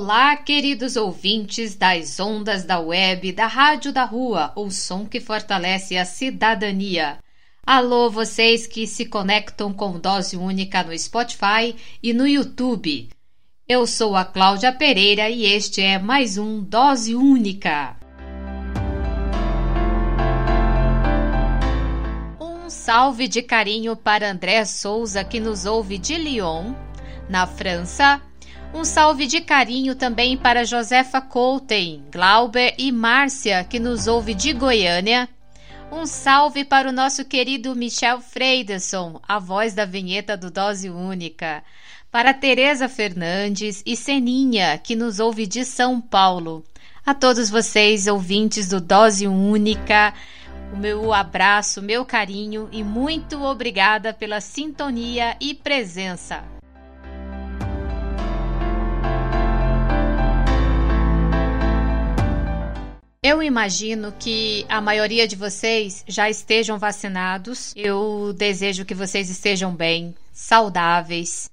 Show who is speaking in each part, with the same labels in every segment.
Speaker 1: Olá, queridos ouvintes das ondas da web, da rádio da rua, o som que fortalece a cidadania. Alô, vocês que se conectam com Dose Única no Spotify e no YouTube. Eu sou a Cláudia Pereira e este é mais um Dose Única. Um salve de carinho para André Souza, que nos ouve de Lyon, na França. Um salve de carinho também para Josefa Colten, Glauber e Márcia, que nos ouve de Goiânia. Um salve para o nosso querido Michel Freiderson, a voz da vinheta do Dose Única. Para Tereza Fernandes e Seninha, que nos ouve de São Paulo. A todos vocês, ouvintes do Dose Única, o meu abraço, meu carinho e muito obrigada pela sintonia e presença. Eu imagino que a maioria de vocês já estejam vacinados. Eu desejo que vocês estejam bem, saudáveis.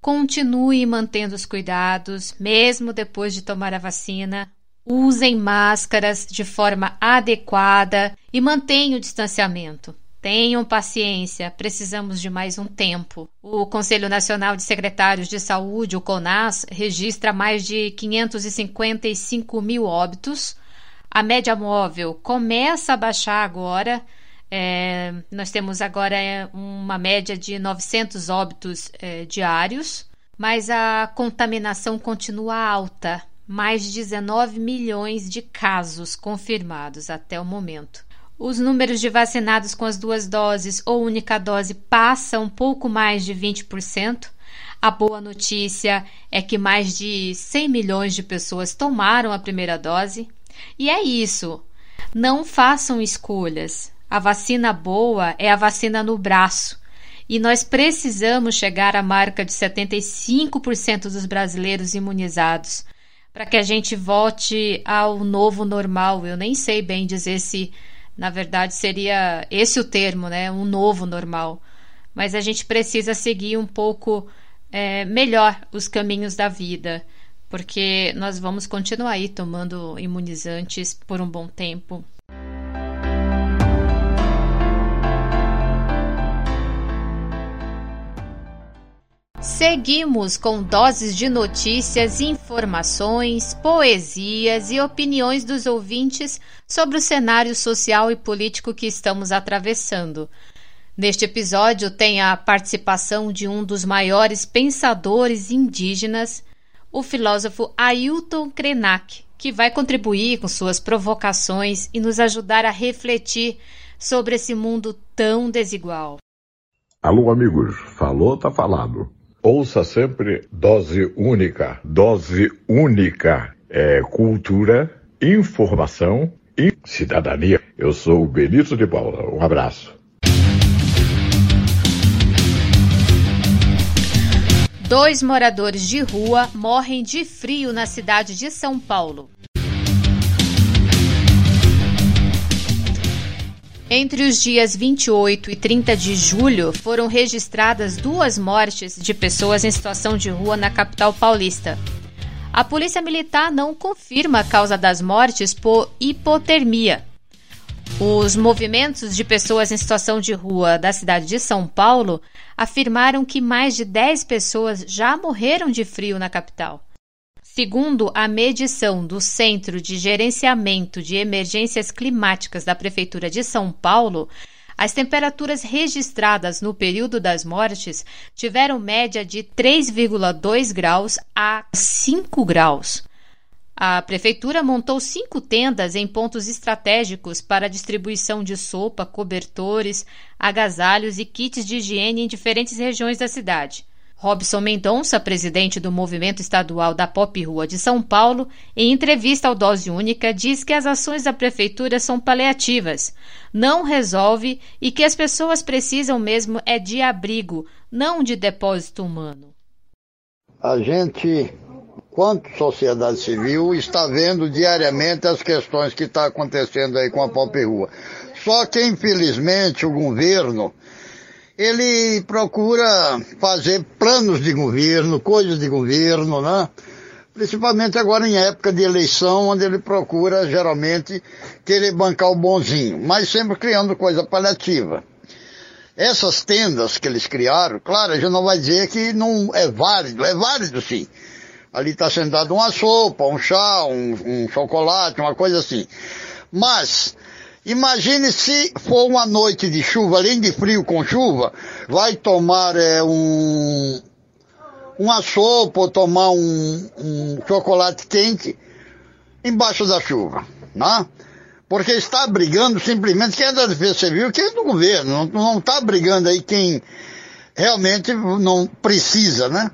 Speaker 1: Continue mantendo os cuidados, mesmo depois de tomar a vacina. Usem máscaras de forma adequada e mantenham o distanciamento. Tenham paciência, precisamos de mais um tempo. O Conselho Nacional de Secretários de Saúde, o CONAS, registra mais de 555 mil óbitos a média móvel começa a baixar agora. É, nós temos agora é, uma média de 900 óbitos é, diários, mas a contaminação continua alta mais de 19 milhões de casos confirmados até o momento. Os números de vacinados com as duas doses ou única dose passam um pouco mais de 20%. A boa notícia é que mais de 100 milhões de pessoas tomaram a primeira dose e é isso. Não façam escolhas. A vacina boa é a vacina no braço. E nós precisamos chegar à marca de 75% dos brasileiros imunizados para que a gente volte ao novo normal. Eu nem sei bem dizer se, na verdade, seria esse o termo, né? Um novo normal. Mas a gente precisa seguir um pouco é, melhor os caminhos da vida porque nós vamos continuar aí tomando imunizantes por um bom tempo. Seguimos com doses de notícias, informações, poesias e opiniões dos ouvintes sobre o cenário social e político que estamos atravessando. Neste episódio tem a participação de um dos maiores pensadores indígenas, o filósofo Ailton Krenak, que vai contribuir com suas provocações e nos ajudar a refletir sobre esse mundo tão desigual.
Speaker 2: Alô, amigos, falou, tá falado. Ouça sempre dose única. Dose única é cultura, informação e cidadania. Eu sou o Benito de Paula. Um abraço.
Speaker 1: Dois moradores de rua morrem de frio na cidade de São Paulo. Entre os dias 28 e 30 de julho, foram registradas duas mortes de pessoas em situação de rua na capital paulista. A Polícia Militar não confirma a causa das mortes por hipotermia. Os movimentos de pessoas em situação de rua da cidade de São Paulo afirmaram que mais de 10 pessoas já morreram de frio na capital. Segundo a medição do Centro de Gerenciamento de Emergências Climáticas da Prefeitura de São Paulo, as temperaturas registradas no período das mortes tiveram média de 3,2 graus a 5 graus. A prefeitura montou cinco tendas em pontos estratégicos para a distribuição de sopa, cobertores, agasalhos e kits de higiene em diferentes regiões da cidade. Robson Mendonça, presidente do Movimento Estadual da Pop Rua de São Paulo, em entrevista ao Dose Única, diz que as ações da prefeitura são paliativas, não resolve e que as pessoas precisam mesmo é de abrigo, não de depósito humano.
Speaker 3: A gente, quanto sociedade civil, está vendo diariamente as questões que estão tá acontecendo aí com a Pop Rua. Só que, infelizmente, o governo ele procura fazer planos de governo, coisas de governo, né? Principalmente agora em época de eleição, onde ele procura geralmente querer bancar o bonzinho, mas sempre criando coisa paliativa. Essas tendas que eles criaram, claro, a gente não vai dizer que não é válido, é válido sim. Ali está sentado uma sopa, um chá, um, um chocolate, uma coisa assim. Mas Imagine se for uma noite de chuva, além de frio com chuva, vai tomar é, um, uma sopa ou tomar um, um chocolate quente embaixo da chuva, né? Porque está brigando simplesmente quem é da defesa civil, quem é do governo, não está brigando aí quem realmente não precisa, né?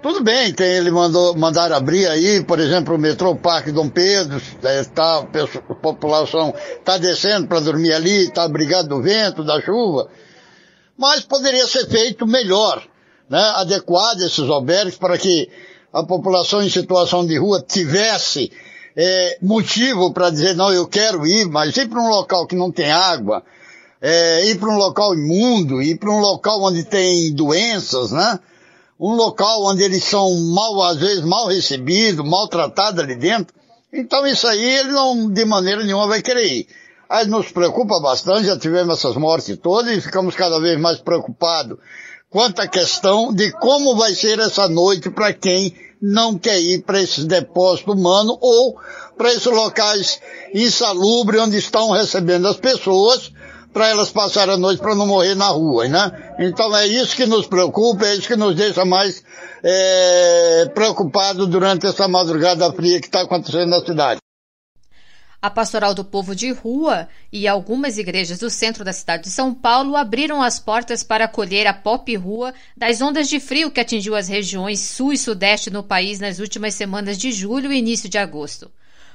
Speaker 3: Tudo bem, tem, ele mandou, mandar abrir aí, por exemplo, o metrô Parque Dom Pedro, é, tá, a população está descendo para dormir ali, está abrigado do vento, da chuva, mas poderia ser feito melhor, né, adequado esses albergues para que a população em situação de rua tivesse é, motivo para dizer, não, eu quero ir, mas ir para um local que não tem água, é, ir para um local imundo, ir para um local onde tem doenças, né? Um local onde eles são mal, às vezes mal recebidos, maltratados ali dentro. Então isso aí ele não, de maneira nenhuma vai querer ir. Aí nos preocupa bastante, já tivemos essas mortes todas e ficamos cada vez mais preocupados quanto à questão de como vai ser essa noite para quem não quer ir para esses depósitos humanos ou para esses locais insalubres onde estão recebendo as pessoas para elas passarem a noite para não morrer na rua, né? Então é isso que nos preocupa, é isso que nos deixa mais é, preocupados durante essa madrugada fria que está acontecendo na cidade.
Speaker 1: A Pastoral do Povo de Rua e algumas igrejas do centro da cidade de São Paulo abriram as portas para acolher a pop rua das ondas de frio que atingiu as regiões sul e sudeste no país nas últimas semanas de julho e início de agosto.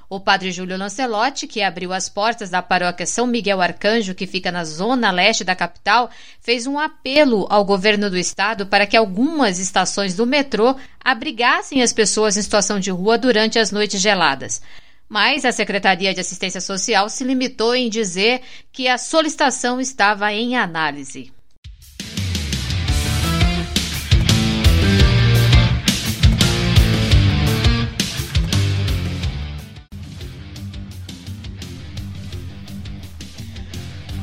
Speaker 1: O padre Júlio Lancelotti, que abriu as portas da paróquia São Miguel Arcanjo, que fica na zona leste da capital, fez um apelo ao governo do estado para que algumas estações do metrô abrigassem as pessoas em situação de rua durante as noites geladas. Mas a Secretaria de Assistência Social se limitou em dizer que a solicitação estava em análise.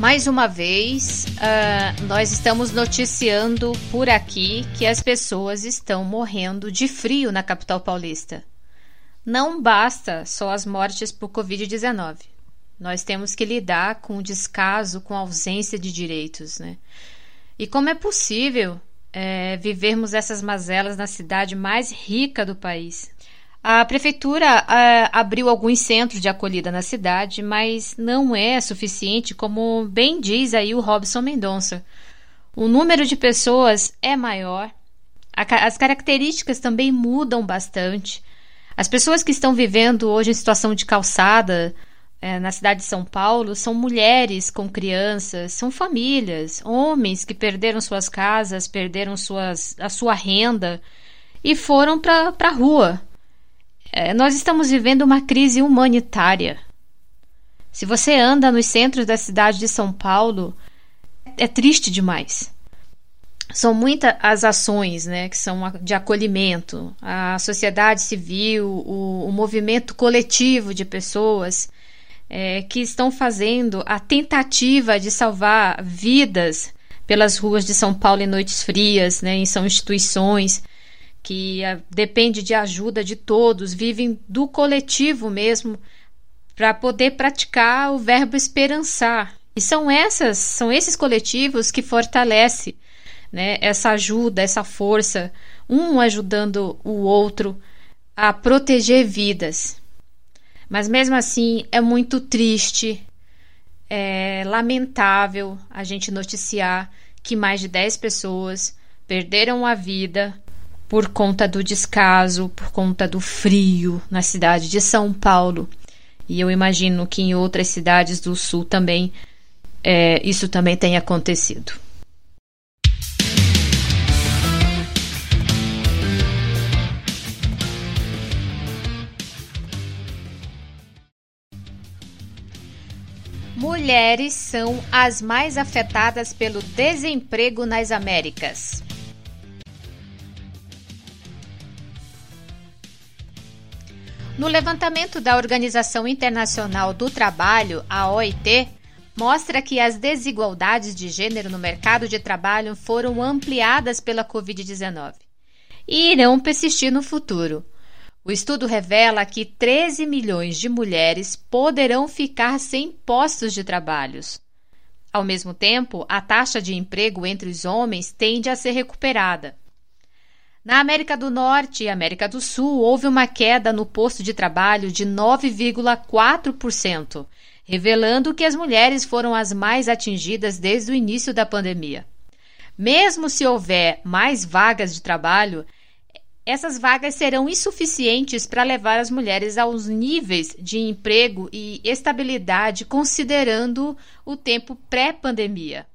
Speaker 1: Mais uma vez, uh, nós estamos noticiando por aqui que as pessoas estão morrendo de frio na capital paulista. Não basta só as mortes por Covid-19. Nós temos que lidar com o descaso, com a ausência de direitos. Né? E como é possível é, vivermos essas mazelas na cidade mais rica do país? A prefeitura uh, abriu alguns centros de acolhida na cidade, mas não é suficiente, como bem diz aí o Robson Mendonça. O número de pessoas é maior, as características também mudam bastante. As pessoas que estão vivendo hoje em situação de calçada é, na cidade de São Paulo são mulheres com crianças, são famílias, homens que perderam suas casas, perderam suas, a sua renda e foram para a rua é, nós estamos vivendo uma crise humanitária. Se você anda nos centros da cidade de São Paulo, é triste demais. São muitas as ações né, que são de acolhimento, a sociedade civil, o, o movimento coletivo de pessoas é, que estão fazendo a tentativa de salvar vidas pelas ruas de São Paulo em noites frias, né, são instituições que a, depende de ajuda de todos, vivem do coletivo mesmo para poder praticar o verbo esperançar. E são essas, são esses coletivos que fortalece, né, essa ajuda, essa força, um ajudando o outro a proteger vidas. Mas mesmo assim é muito triste, é lamentável a gente noticiar que mais de 10 pessoas perderam a vida por conta do descaso, por conta do frio na cidade de São Paulo. E eu imagino que em outras cidades do sul também é, isso também tenha acontecido. Mulheres são as mais afetadas pelo desemprego nas Américas. No levantamento da Organização Internacional do Trabalho, a OIT, mostra que as desigualdades de gênero no mercado de trabalho foram ampliadas pela Covid-19 e irão persistir no futuro. O estudo revela que 13 milhões de mulheres poderão ficar sem postos de trabalhos. Ao mesmo tempo, a taxa de emprego entre os homens tende a ser recuperada. Na América do Norte e América do Sul, houve uma queda no posto de trabalho de 9,4%, revelando que as mulheres foram as mais atingidas desde o início da pandemia. Mesmo se houver mais vagas de trabalho, essas vagas serão insuficientes para levar as mulheres aos níveis de emprego e estabilidade considerando o tempo pré-pandemia.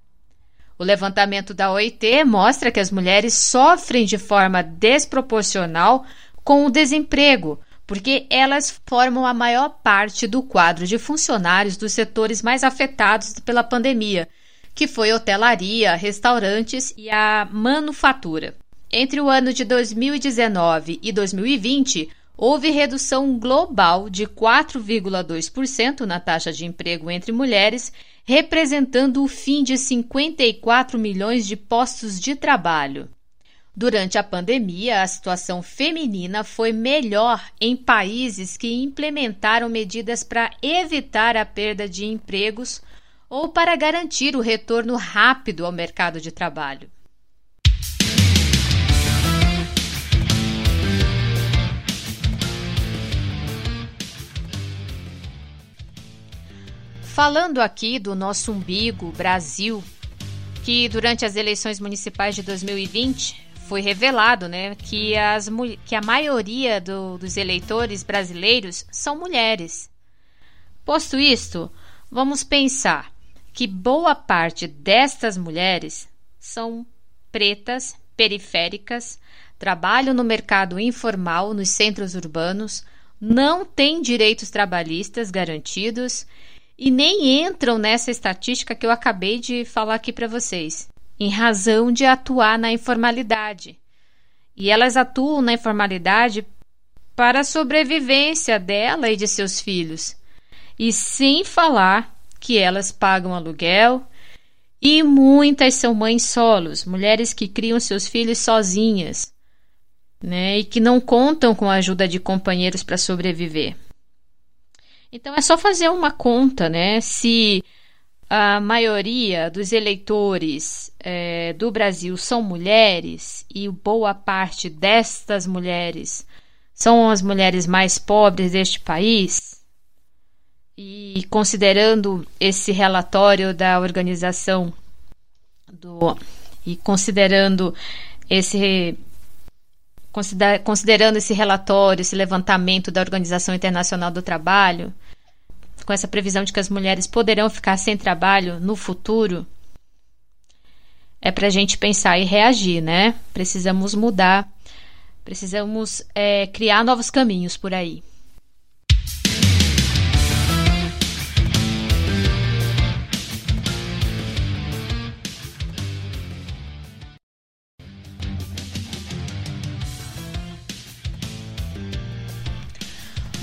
Speaker 1: O levantamento da OIT mostra que as mulheres sofrem de forma desproporcional com o desemprego, porque elas formam a maior parte do quadro de funcionários dos setores mais afetados pela pandemia, que foi hotelaria, restaurantes e a manufatura. Entre o ano de 2019 e 2020, houve redução global de 4,2% na taxa de emprego entre mulheres representando o fim de 54 milhões de postos de trabalho. Durante a pandemia, a situação feminina foi melhor em países que implementaram medidas para evitar a perda de empregos ou para garantir o retorno rápido ao mercado de trabalho. Falando aqui do nosso umbigo, Brasil, que durante as eleições municipais de 2020 foi revelado né, que, as, que a maioria do, dos eleitores brasileiros são mulheres. Posto isto, vamos pensar que boa parte destas mulheres são pretas, periféricas, trabalham no mercado informal nos centros urbanos, não têm direitos trabalhistas garantidos e nem entram nessa estatística que eu acabei de falar aqui para vocês, em razão de atuar na informalidade. E elas atuam na informalidade para a sobrevivência dela e de seus filhos. E sem falar que elas pagam aluguel e muitas são mães solos, mulheres que criam seus filhos sozinhas, né, e que não contam com a ajuda de companheiros para sobreviver. Então é só fazer uma conta, né? Se a maioria dos eleitores é, do Brasil são mulheres e boa parte destas mulheres são as mulheres mais pobres deste país, e considerando esse relatório da organização do e considerando esse considerando esse relatório, esse levantamento da Organização Internacional do Trabalho, com essa previsão de que as mulheres poderão ficar sem trabalho no futuro, é para a gente pensar e reagir, né? Precisamos mudar, precisamos é, criar novos caminhos por aí.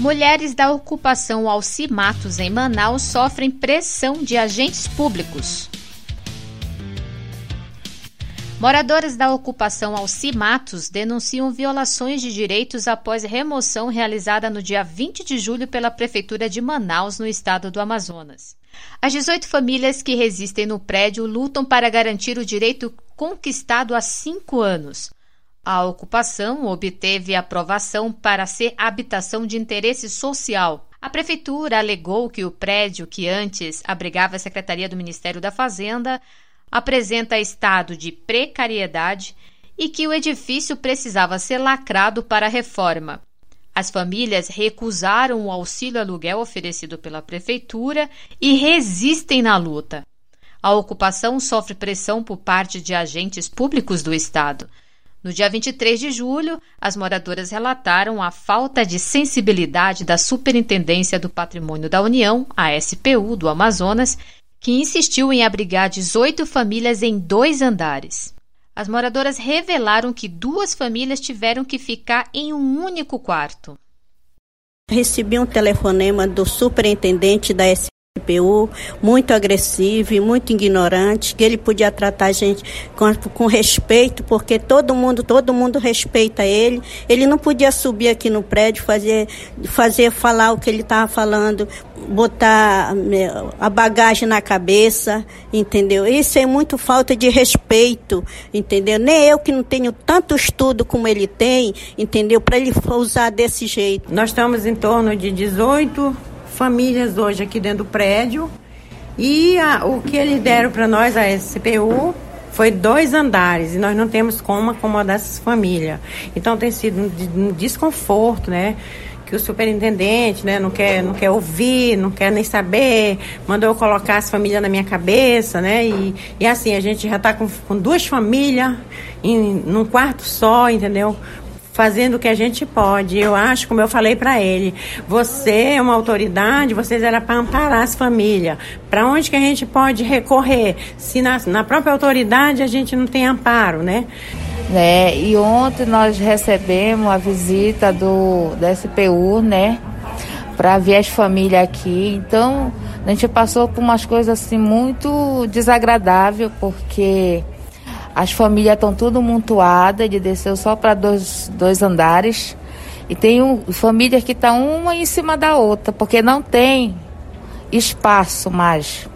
Speaker 1: Mulheres da ocupação Alcimatos em Manaus sofrem pressão de agentes públicos. Moradores da ocupação Alcimatos denunciam violações de direitos após remoção realizada no dia 20 de julho pela Prefeitura de Manaus, no estado do Amazonas. As 18 famílias que resistem no prédio lutam para garantir o direito conquistado há cinco anos. A ocupação obteve aprovação para ser habitação de interesse social. A prefeitura alegou que o prédio, que antes abrigava a Secretaria do Ministério da Fazenda, apresenta estado de precariedade e que o edifício precisava ser lacrado para a reforma. As famílias recusaram o auxílio aluguel oferecido pela prefeitura e resistem na luta. A ocupação sofre pressão por parte de agentes públicos do Estado. No dia 23 de julho, as moradoras relataram a falta de sensibilidade da Superintendência do Patrimônio da União, a SPU, do Amazonas, que insistiu em abrigar 18 famílias em dois andares. As moradoras revelaram que duas famílias tiveram que ficar em um único quarto.
Speaker 4: Recebi um telefonema do superintendente da SPU, muito agressivo e muito ignorante, que ele podia tratar a gente com, com respeito, porque todo mundo, todo mundo respeita ele. Ele não podia subir aqui no prédio, fazer, fazer falar o que ele estava falando, botar a bagagem na cabeça, entendeu? Isso é muito falta de respeito, entendeu? Nem eu que não tenho tanto estudo como ele tem, entendeu? Para ele usar desse jeito.
Speaker 5: Nós estamos em torno de 18 famílias hoje aqui dentro do prédio e a, o que eles deram para nós, a SPU, foi dois andares e nós não temos como acomodar essas famílias. Então tem sido um, um desconforto, né? que o superintendente né, não, quer, não quer ouvir, não quer nem saber, mandou eu colocar as famílias na minha cabeça, né? E, e assim, a gente já está com, com duas famílias em, num quarto só, entendeu? Fazendo o que a gente pode. Eu acho, como eu falei para ele, você é uma autoridade, vocês era para amparar as famílias. Para onde que a gente pode recorrer? Se na, na própria autoridade a gente não tem amparo, né?
Speaker 6: né? E ontem nós recebemos a visita do da SPU, né? Para ver as famílias aqui. Então, a gente passou por umas coisas assim muito desagradáveis, porque as famílias estão tudo montuadas, de desceu só para dois, dois andares. E tem um, famílias que estão tá uma em cima da outra, porque não tem espaço mais.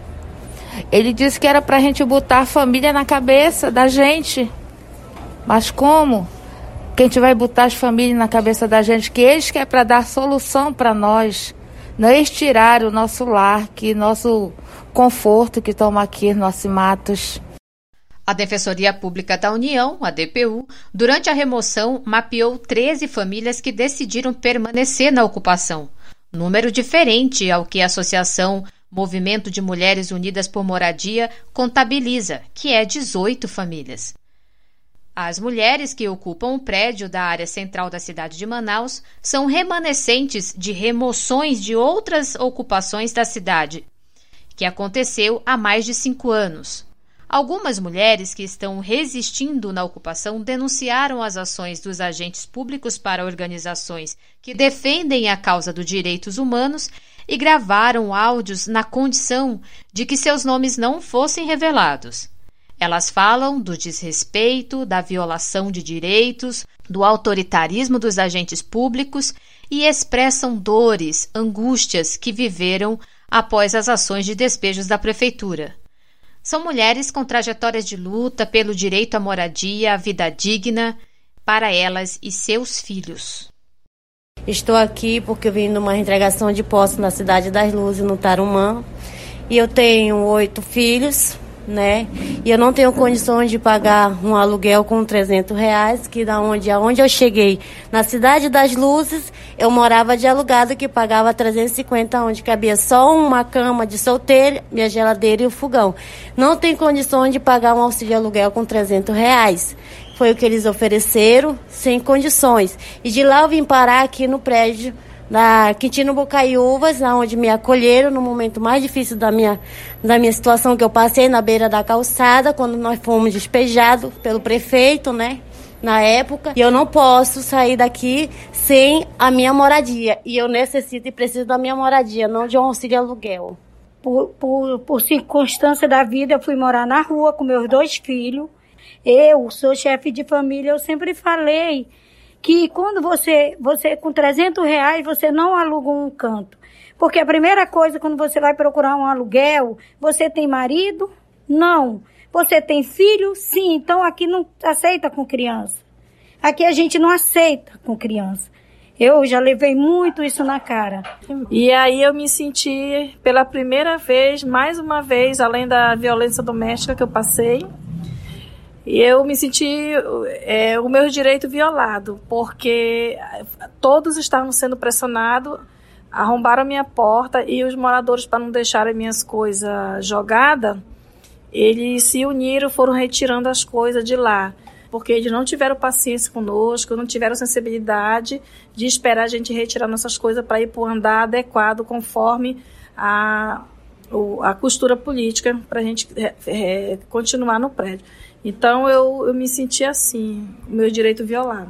Speaker 6: Ele disse que era para a gente botar a família na cabeça da gente. Mas como? Que a gente vai botar as famílias na cabeça da gente, que eles querem para dar solução para nós. Não eles tiraram o nosso lar, que nosso conforto que toma aqui, nossos matos.
Speaker 1: A Defensoria Pública da União, a DPU, durante a remoção, mapeou 13 famílias que decidiram permanecer na ocupação. Número diferente ao que a Associação Movimento de Mulheres Unidas por Moradia contabiliza, que é 18 famílias. As mulheres que ocupam o prédio da área central da cidade de Manaus são remanescentes de remoções de outras ocupações da cidade, que aconteceu há mais de cinco anos. Algumas mulheres que estão resistindo na ocupação denunciaram as ações dos agentes públicos para organizações que defendem a causa dos direitos humanos e gravaram áudios na condição de que seus nomes não fossem revelados. Elas falam do desrespeito, da violação de direitos, do autoritarismo dos agentes públicos e expressam dores, angústias que viveram após as ações de despejos da prefeitura. São mulheres com trajetórias de luta pelo direito à moradia, à vida digna para elas e seus filhos.
Speaker 4: Estou aqui porque vim numa entregação de posse na Cidade das Luzes, no Tarumã. E eu tenho oito filhos, né? E eu não tenho condições de pagar um aluguel com 300 reais, que da onde, aonde eu cheguei, na Cidade das Luzes, eu morava de alugado que pagava 350, onde cabia só uma cama de solteiro, minha geladeira e o fogão. Não tem condições de pagar um auxílio aluguel com 300 reais. Foi o que eles ofereceram, sem condições. E de lá eu vim parar aqui no prédio da Quintino Bocaiúvas, onde me acolheram no momento mais difícil da minha, da minha situação que eu passei na beira da calçada, quando nós fomos despejados pelo prefeito, né? Na época, e eu não posso sair daqui sem a minha moradia. E eu necessito e preciso da minha moradia, não de um auxílio aluguel.
Speaker 7: Por, por, por circunstância da vida, eu fui morar na rua com meus dois filhos. Eu sou chefe de família, eu sempre falei que quando você, você com 300 reais, você não aluga um canto. Porque a primeira coisa, quando você vai procurar um aluguel, você tem marido? Não. Você tem filho? Sim. Então aqui não aceita com criança. Aqui a gente não aceita com criança. Eu já levei muito isso na cara.
Speaker 8: E aí eu me senti pela primeira vez, mais uma vez, além da violência doméstica que eu passei, E eu me senti é, o meu direito violado, porque todos estavam sendo pressionados, arrombaram a minha porta e os moradores, para não deixarem minhas coisas jogadas, eles se uniram, foram retirando as coisas de lá porque eles não tiveram paciência conosco, não tiveram sensibilidade de esperar a gente retirar nossas coisas para ir para o andar adequado conforme a, a costura política para a gente é, é, continuar no prédio. Então eu, eu me senti assim, meu direito violado.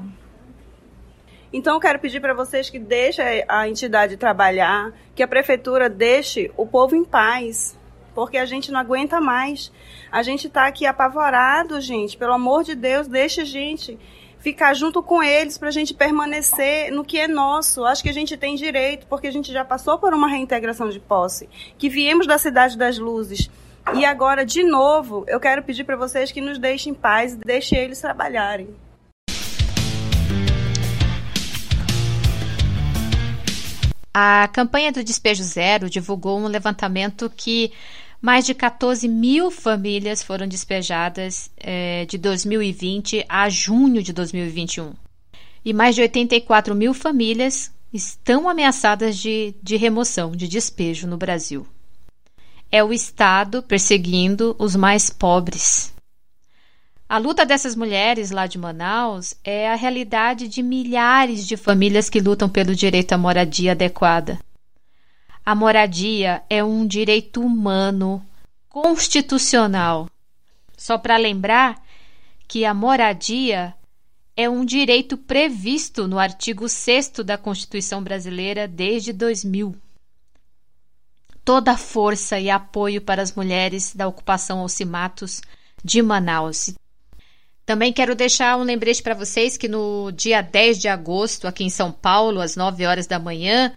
Speaker 9: Então eu quero pedir para vocês que deixem a entidade trabalhar, que a prefeitura deixe o povo em paz, porque a gente não aguenta mais. A gente está aqui apavorado, gente. Pelo amor de Deus, deixa a gente ficar junto com eles para a gente permanecer no que é nosso. Acho que a gente tem direito, porque a gente já passou por uma reintegração de posse, que viemos da Cidade das Luzes. E agora, de novo, eu quero pedir para vocês que nos deixem em paz, deixem eles trabalharem.
Speaker 1: A campanha do Despejo Zero divulgou um levantamento que mais de 14 mil famílias foram despejadas é, de 2020 a junho de 2021. E mais de 84 mil famílias estão ameaçadas de, de remoção, de despejo no Brasil é o Estado perseguindo os mais pobres. A luta dessas mulheres lá de Manaus é a realidade de milhares de famílias que lutam pelo direito à moradia adequada. A moradia é um direito humano, constitucional. Só para lembrar que a moradia é um direito previsto no artigo 6 da Constituição Brasileira desde 2000 toda a força e apoio para as mulheres da ocupação Alcimatos de Manaus. Também quero deixar um lembrete para vocês que no dia 10 de agosto, aqui em São Paulo, às 9 horas da manhã,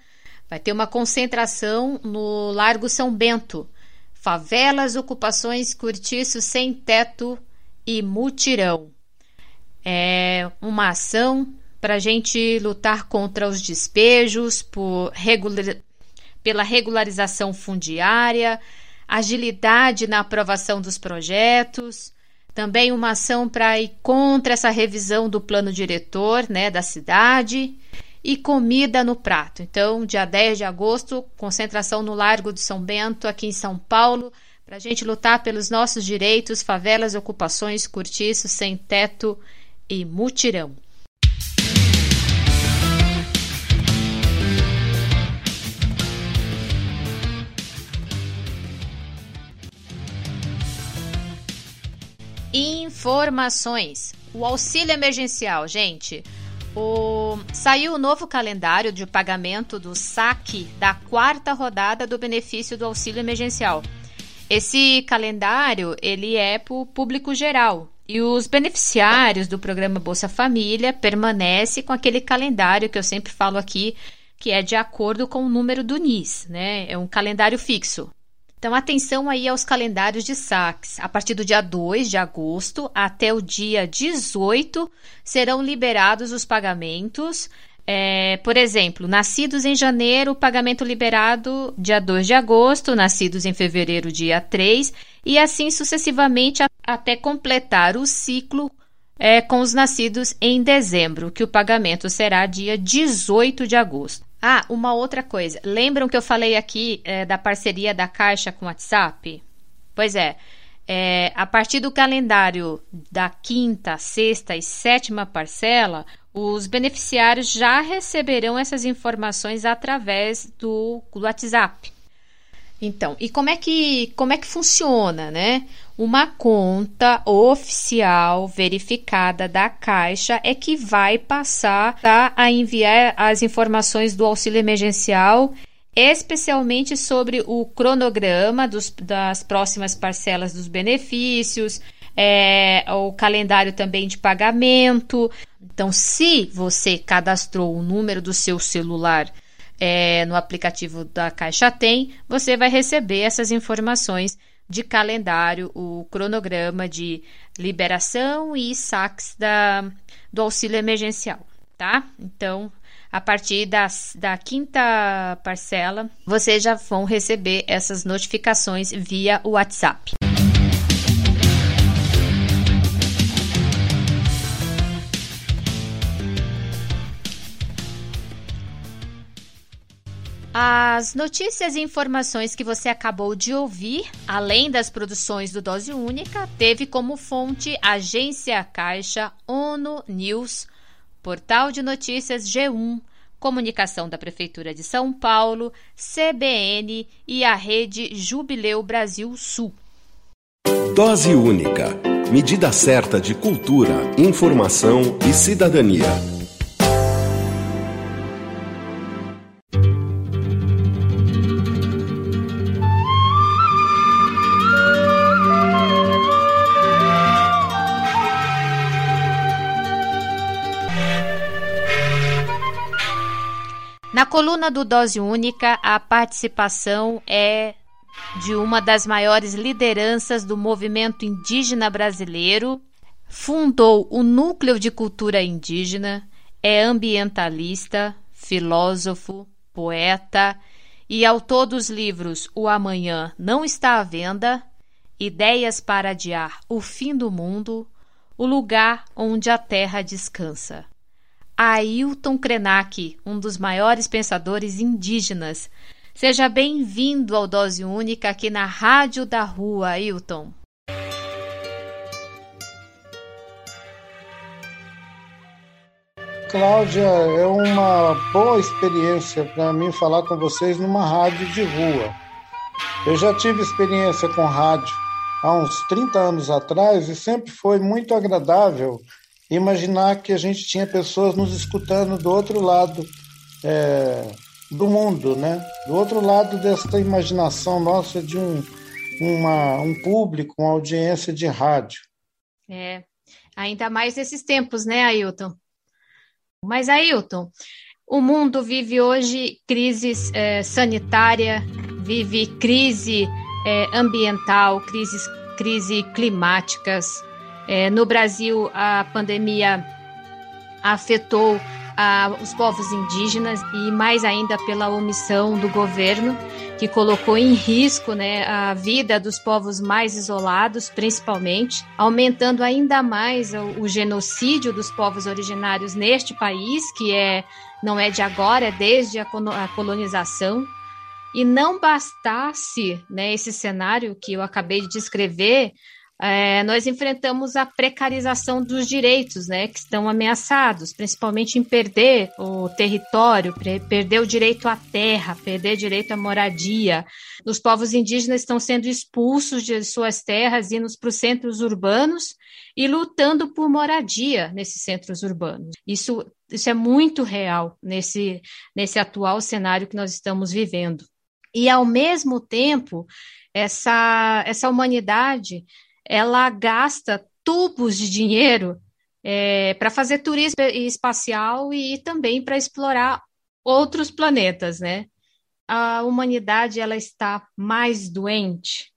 Speaker 1: vai ter uma concentração no Largo São Bento. Favelas, ocupações, cortiços sem teto e mutirão. É uma ação para a gente lutar contra os despejos, por regular, pela regularização fundiária, agilidade na aprovação dos projetos, também uma ação para ir contra essa revisão do plano diretor né, da cidade e comida no prato. Então, dia 10 de agosto, concentração no Largo de São Bento, aqui em São Paulo, para a gente lutar pelos nossos direitos, favelas, ocupações, cortiços, sem teto e mutirão. Informações. O auxílio emergencial, gente. O... Saiu o novo calendário de pagamento do saque da quarta rodada do benefício do auxílio emergencial. Esse calendário ele é para o público geral e os beneficiários do programa Bolsa Família permanecem com aquele calendário que eu sempre falo aqui, que é de acordo com o número do NIS, né? É um calendário fixo. Então, atenção aí aos calendários de saques. A partir do dia 2 de agosto até o dia 18 serão liberados os pagamentos. É, por exemplo, nascidos em janeiro, pagamento liberado dia 2 de agosto, nascidos em fevereiro, dia 3, e assim sucessivamente até completar o ciclo é, com os nascidos em dezembro, que o pagamento será dia 18 de agosto. Ah, uma outra coisa. Lembram que eu falei aqui é, da parceria da Caixa com o WhatsApp? Pois é, é, a partir do calendário da quinta, sexta e sétima parcela, os beneficiários já receberão essas informações através do, do WhatsApp. Então, e como é que como é que funciona, né? Uma conta oficial verificada da Caixa é que vai passar a enviar as informações do auxílio emergencial, especialmente sobre o cronograma dos, das próximas parcelas dos benefícios, é, o calendário também de pagamento. Então, se você cadastrou o número do seu celular é, no aplicativo da Caixa Tem, você vai receber essas informações de calendário, o cronograma de liberação e saques da, do auxílio emergencial, tá? Então, a partir das, da quinta parcela, vocês já vão receber essas notificações via WhatsApp. As notícias e informações que você acabou de ouvir, além das produções do Dose Única, teve como fonte Agência Caixa, ONU News, Portal de Notícias G1, Comunicação da Prefeitura de São Paulo, CBN e a Rede Jubileu Brasil Sul.
Speaker 10: Dose Única. Medida certa de cultura, informação e cidadania.
Speaker 1: Coluna do Dose Única, a participação é de uma das maiores lideranças do movimento indígena brasileiro, fundou o Núcleo de Cultura Indígena, é ambientalista, filósofo, poeta e autor dos livros O Amanhã Não Está à Venda, Ideias para Adiar o Fim do Mundo, O Lugar Onde a Terra Descansa. Ailton Krenak, um dos maiores pensadores indígenas. Seja bem-vindo ao Dose Única aqui na Rádio da Rua, Ailton.
Speaker 11: Cláudia, é uma boa experiência para mim falar com vocês numa rádio de rua. Eu já tive experiência com rádio há uns 30 anos atrás e sempre foi muito agradável imaginar que a gente tinha pessoas nos escutando do outro lado é, do mundo, né? Do outro lado dessa imaginação nossa de um, uma, um público, uma audiência de rádio.
Speaker 1: É, ainda mais nesses tempos, né, Ailton? Mas, Ailton, o mundo vive hoje crise é, sanitária, vive crise é, ambiental, crises, crise climáticas, é, no Brasil, a pandemia afetou a, os povos indígenas e mais ainda pela omissão do governo, que colocou em risco né, a vida dos povos mais isolados, principalmente, aumentando ainda mais o, o genocídio dos povos originários neste país, que é não é de agora, é desde a, a colonização. E não bastasse né, esse cenário que eu acabei de descrever, é, nós enfrentamos a precarização dos direitos, né, que estão ameaçados, principalmente em perder o território, perder o direito à terra, perder direito à moradia. Os povos indígenas estão sendo expulsos de suas terras, indo para os centros urbanos e lutando por moradia nesses centros urbanos. Isso, isso é muito real nesse, nesse atual cenário que nós estamos vivendo. E, ao mesmo tempo, essa, essa humanidade ela gasta tubos de dinheiro é, para fazer turismo espacial e também para explorar outros planetas, né? A humanidade ela está mais doente.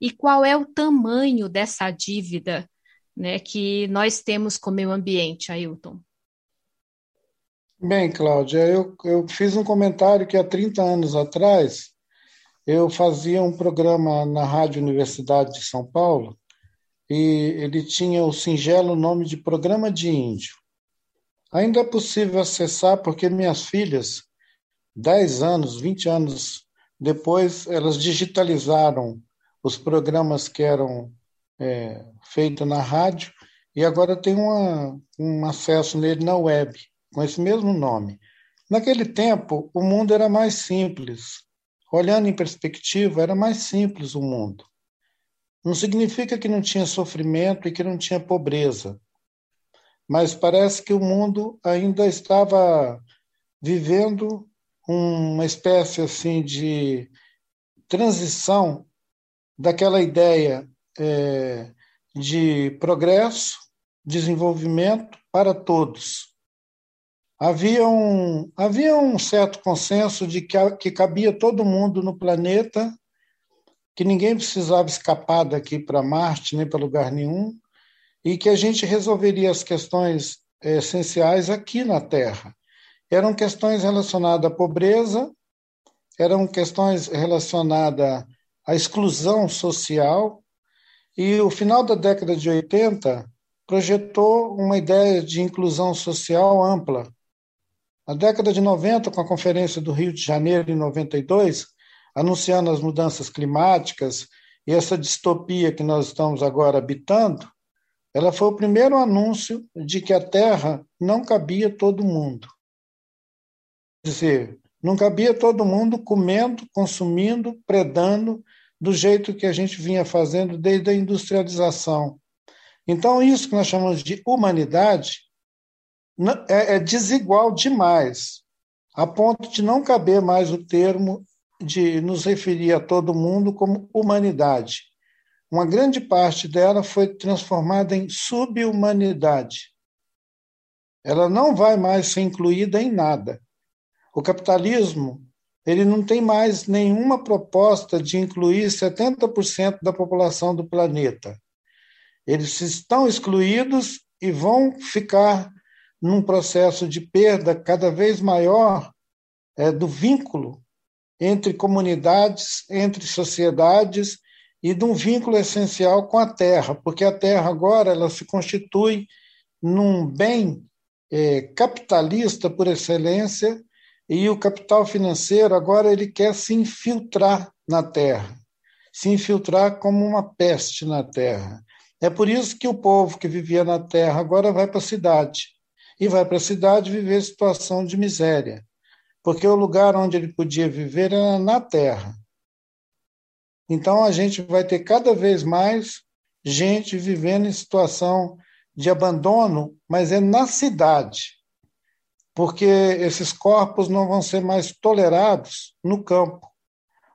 Speaker 1: E qual é o tamanho dessa dívida, né, que nós temos com o meio ambiente, Ailton?
Speaker 11: Bem, Cláudia, eu, eu fiz um comentário que há 30 anos atrás eu fazia um programa na Rádio Universidade de São Paulo e ele tinha o singelo nome de Programa de Índio. Ainda é possível acessar porque minhas filhas, 10 anos, 20 anos depois, elas digitalizaram os programas que eram é, feitos na rádio e agora tem uma, um acesso nele na web, com esse mesmo nome. Naquele tempo, o mundo era mais simples. Olhando em perspectiva, era mais simples o mundo. Não significa que não tinha sofrimento e que não tinha pobreza, mas parece que o mundo ainda estava vivendo uma espécie assim de transição daquela ideia é, de progresso, desenvolvimento para todos havia um, havia um certo consenso de que, que cabia todo mundo no planeta, que ninguém precisava escapar daqui para Marte nem para lugar nenhum, e que a gente resolveria as questões eh, essenciais aqui na Terra. Eram questões relacionadas à pobreza, eram questões relacionadas à exclusão social, e o final da década de 80 projetou uma ideia de inclusão social ampla, Na década de 90, com a Conferência do Rio de Janeiro, em 92, anunciando as mudanças climáticas e essa distopia que nós estamos agora habitando, ela foi o primeiro anúncio de que a Terra não cabia todo mundo. Quer dizer, não cabia todo mundo comendo, consumindo, predando do jeito que a gente vinha fazendo desde a industrialização. Então, isso que nós chamamos de humanidade é, é desigual demais, a ponto de não caber mais o termo de nos referir a todo mundo como humanidade. Uma grande parte dela foi transformada em subhumanidade. Ela não vai mais ser incluída em nada. O capitalismo ele não tem mais nenhuma proposta de incluir 70% da população do planeta. Eles estão excluídos e vão ficar num processo de perda cada vez maior é, do vínculo entre comunidades, entre sociedades e de um vínculo essencial com a terra, porque a terra agora ela se constitui num bem é, capitalista por excelência e o capital financeiro agora ele quer se infiltrar na terra, se infiltrar como uma peste na terra. É por isso que o povo que vivia na terra agora vai para a cidade e vai para a cidade viver situação de miséria, porque o lugar onde ele podia viver era na terra. Então a gente vai ter cada vez mais gente vivendo em situação de abandono, mas é na cidade porque esses corpos não vão ser mais tolerados no campo.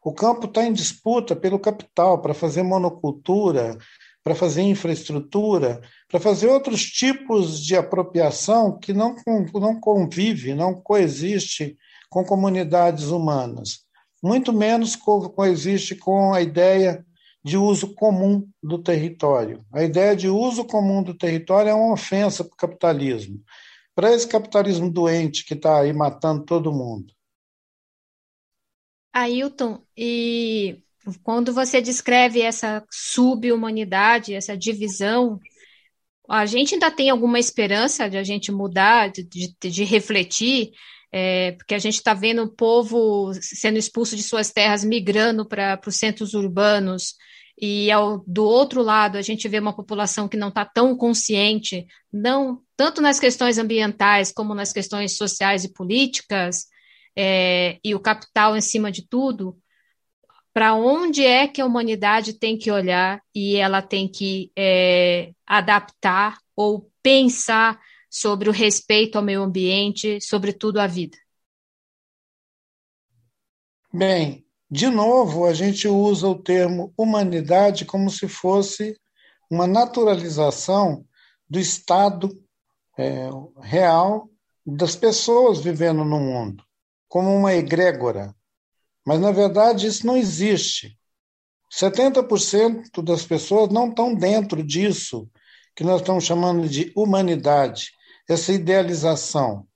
Speaker 11: O campo está em disputa pelo capital para fazer monocultura, para fazer infraestrutura, para fazer outros tipos de apropriação que não, não convive, não coexiste com comunidades humanas. Muito menos co coexiste com a ideia de uso comum do território. A ideia de uso comum do território é uma ofensa para o capitalismo para esse capitalismo doente que está aí matando todo mundo.
Speaker 1: Ailton, e quando você descreve essa subhumanidade, essa divisão, a gente ainda tem alguma esperança de a gente mudar, de, de, de refletir, é, porque a gente está vendo o povo sendo expulso de suas terras, migrando para os centros urbanos, e ao, do outro lado a gente vê uma população que não está tão consciente, não tanto nas questões ambientais como nas questões sociais e políticas, é, e o capital em cima de tudo, para onde é que a humanidade tem que olhar e ela tem que é, adaptar ou pensar sobre o respeito ao meio ambiente, sobretudo à vida?
Speaker 11: Bem, de novo, a gente usa o termo humanidade como se fosse uma naturalização do estado é, real das pessoas vivendo no mundo, como uma egrégora. Mas, na verdade, isso não existe. 70% das pessoas não estão dentro disso que nós estamos chamando de humanidade, essa idealização.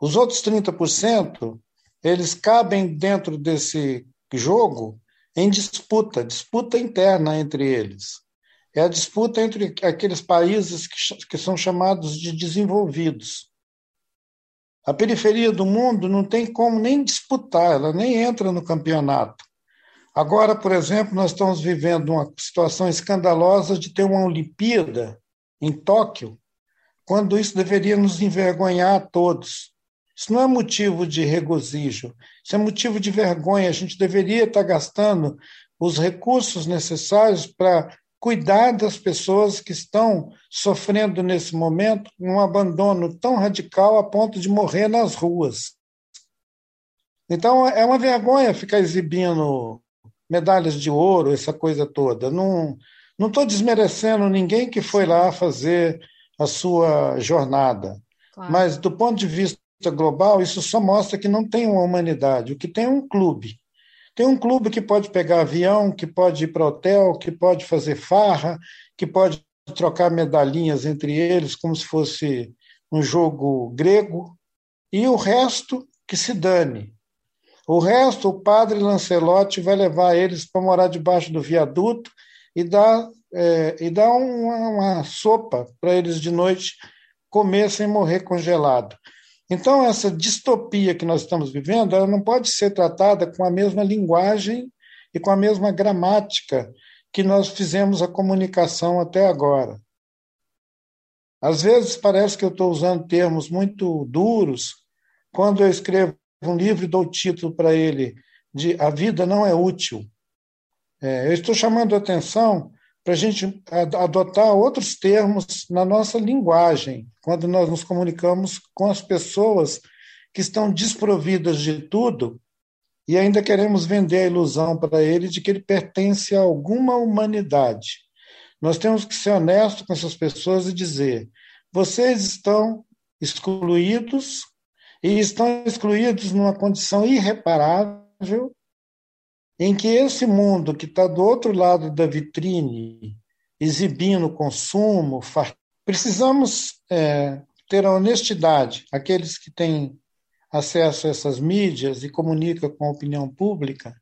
Speaker 11: Os outros 30% eles cabem dentro desse jogo em disputa, disputa interna entre eles. É a disputa entre aqueles países que, que são chamados de desenvolvidos. A periferia do mundo não tem como nem disputar, ela nem entra no campeonato. Agora, por exemplo, nós estamos vivendo uma situação escandalosa de ter uma Olimpíada em Tóquio, quando isso deveria nos envergonhar a todos. Isso não é motivo de regozijo, isso é motivo de vergonha. A gente deveria estar gastando os recursos necessários para cuidar das pessoas que estão sofrendo nesse momento um abandono tão radical a ponto de morrer nas ruas. Então é uma vergonha ficar exibindo medalhas de ouro, essa coisa toda. Não não estou desmerecendo ninguém que foi lá fazer a sua jornada, claro. mas do ponto de vista global, isso só mostra que não tem uma humanidade, o que tem é um clube. Tem um clube que pode pegar avião, que pode ir para hotel, que pode fazer farra, que pode trocar medalhinhas entre eles, como se fosse um jogo grego, e o resto que se dane. O resto, o padre Lancelotti vai levar eles para morar debaixo do viaduto e dar, é, e dar uma, uma sopa para eles de noite comer sem morrer congelado. Então, essa distopia que nós estamos vivendo, ela não pode ser tratada com a mesma linguagem e com a mesma gramática que nós fizemos a comunicação até agora. Às vezes parece que eu estou usando termos muito duros quando eu escrevo um livro e dou o título para ele de A Vida Não é Útil. É, eu estou chamando a atenção para a gente adotar outros termos na nossa linguagem, quando nós nos comunicamos com as pessoas que estão desprovidas de tudo e ainda queremos vender a ilusão para ele de que ele pertence a alguma humanidade. Nós temos que ser honestos com essas pessoas e dizer: vocês estão excluídos e estão excluídos numa condição irreparável em que esse mundo que está do outro lado da vitrine, exibindo consumo, precisamos é, ter a honestidade, aqueles que têm acesso a essas mídias e comunicam com a opinião pública,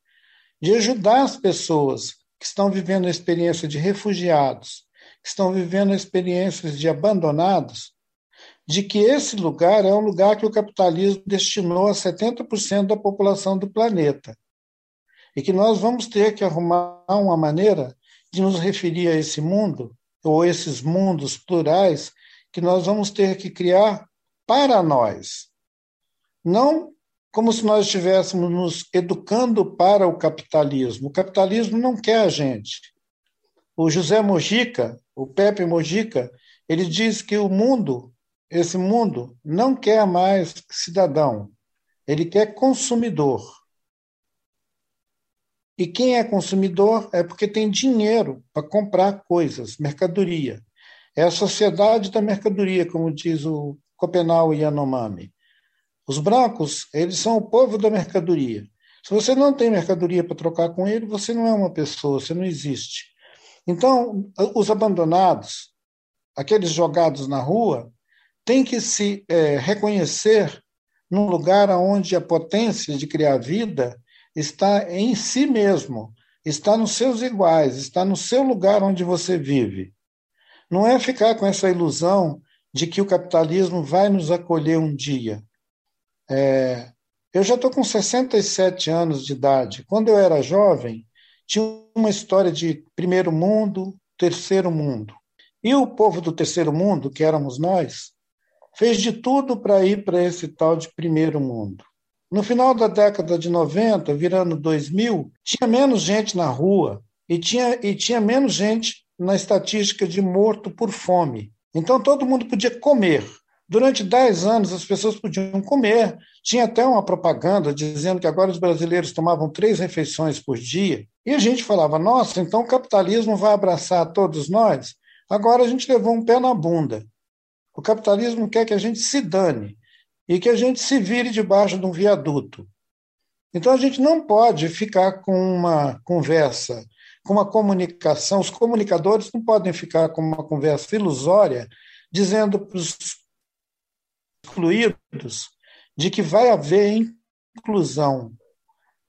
Speaker 11: de ajudar as pessoas que estão vivendo a experiência de refugiados, que estão vivendo experiências de abandonados, de que esse lugar é um lugar que o capitalismo destinou a 70% da população do planeta e que nós vamos ter que arrumar uma maneira de nos referir a esse mundo, ou esses mundos plurais, que nós vamos ter que criar para nós. Não como se nós estivéssemos nos educando para o capitalismo. O capitalismo não quer a gente. O José Mojica, o Pepe Mojica, ele diz que o mundo, esse mundo, não quer mais cidadão, ele quer consumidor. E quem é consumidor é porque tem dinheiro para comprar coisas, mercadoria. É a sociedade da mercadoria, como diz o Copenau Yanomami. Os brancos, eles são o povo da mercadoria. Se você não tem mercadoria para trocar com ele, você não é uma pessoa, você não existe. Então, os abandonados, aqueles jogados na rua, têm que se é, reconhecer num lugar onde a potência de criar vida está em si mesmo, está nos seus iguais, está no seu lugar onde você vive. Não é ficar com essa ilusão de que o capitalismo vai nos acolher um dia. É, eu já estou com 67 anos de idade. Quando eu era jovem, tinha uma história de primeiro mundo, terceiro mundo. E o povo do terceiro mundo, que éramos nós, fez de tudo para ir para esse tal de primeiro mundo. No final da década de 90, virando 2000, tinha menos gente na rua e tinha, e tinha menos gente na estatística de morto por fome. Então todo mundo podia comer. Durante 10 anos as pessoas podiam comer. Tinha até uma propaganda dizendo que agora os brasileiros tomavam três refeições por dia. E a gente falava: nossa, então o capitalismo vai abraçar todos nós? Agora a gente levou um pé na bunda. O capitalismo quer que a gente se dane e que a gente se vire debaixo de um viaduto. Então a gente não pode ficar com uma conversa, com uma comunicação, os comunicadores não podem ficar com uma conversa ilusória dizendo para os excluídos de que vai haver inclusão.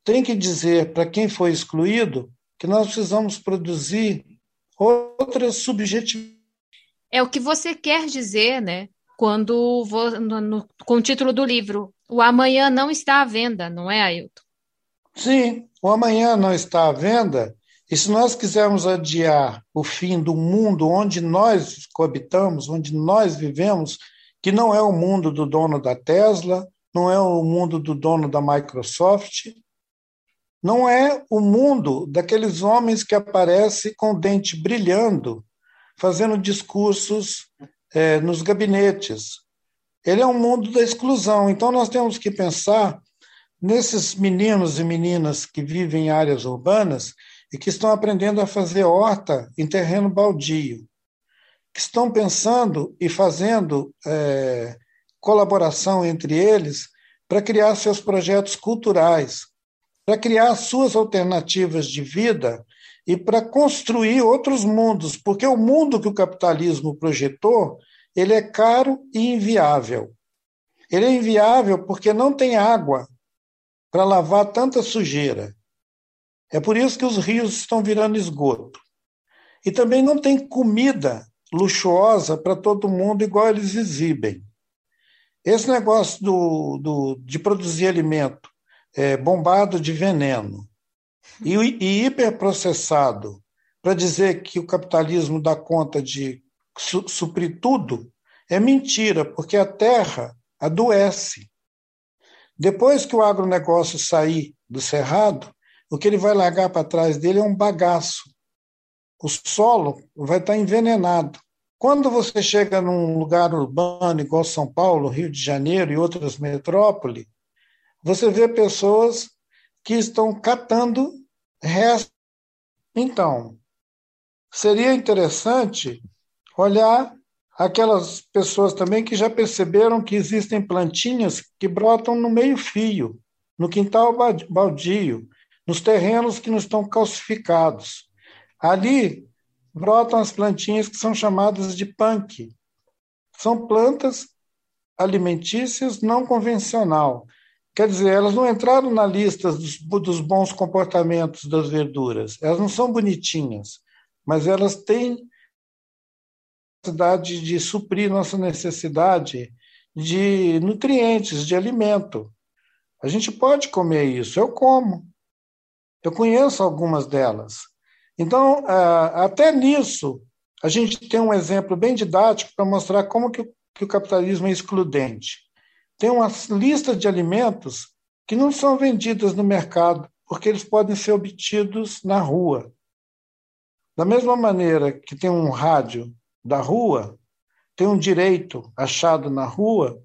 Speaker 11: Tem que dizer para quem foi excluído que nós precisamos produzir outras subjetividades.
Speaker 1: É o que você quer dizer, né? Quando vou, no, no, com o título do livro. O amanhã não está à venda, não é, Ailton?
Speaker 11: Sim, o amanhã não está à venda. E se nós quisermos adiar o fim do mundo onde nós coabitamos, onde nós vivemos, que não é o mundo do dono da Tesla, não é o mundo do dono da Microsoft, não é o mundo daqueles homens que aparecem com o dente brilhando, fazendo discursos é, nos gabinetes. Ele é um mundo da exclusão. Então, nós temos que pensar nesses meninos e meninas que vivem em áreas urbanas e que estão aprendendo a fazer horta em terreno baldio, que estão pensando e fazendo é, colaboração entre eles para criar seus projetos culturais, para criar suas alternativas de vida e para construir outros mundos, porque o mundo que o capitalismo projetou, ele é caro e inviável. Ele é inviável porque não tem água para lavar tanta sujeira. É por isso que os rios estão virando esgoto. E também não tem comida luxuosa para todo mundo igual eles exibem. Esse negócio do, do, de produzir alimento é, bombado de veneno e, e hiperprocessado para dizer que o capitalismo dá conta de su, suprir tudo é mentira, porque a terra adoece. Depois que o agronegócio sair do cerrado, o que ele vai largar para trás dele é um bagaço. O solo vai estar envenenado. Quando você chega num lugar urbano igual São Paulo, Rio de Janeiro e outras metrópoles, você vê pessoas que estão catando restos. Então, seria interessante olhar aquelas pessoas também que já perceberam que existem plantinhas que brotam no meio-fio, no quintal baldio, nos terrenos que não estão calcificados. Ali brotam as plantinhas que são chamadas de punk. São plantas alimentícias não convencional. Quer dizer, elas não entraram na lista dos, dos bons comportamentos das verduras. Elas não são bonitinhas, mas elas têm capacidade de suprir nossa necessidade de nutrientes, de alimento. A gente pode comer isso, eu como. Eu conheço algumas delas. Então, até nisso, a gente tem um exemplo bem didático para mostrar como que o capitalismo é excludente. Tem uma lista de alimentos que não são vendidos no mercado, porque eles podem ser obtidos na rua. Da mesma maneira que tem um rádio da rua, tem um direito achado na rua,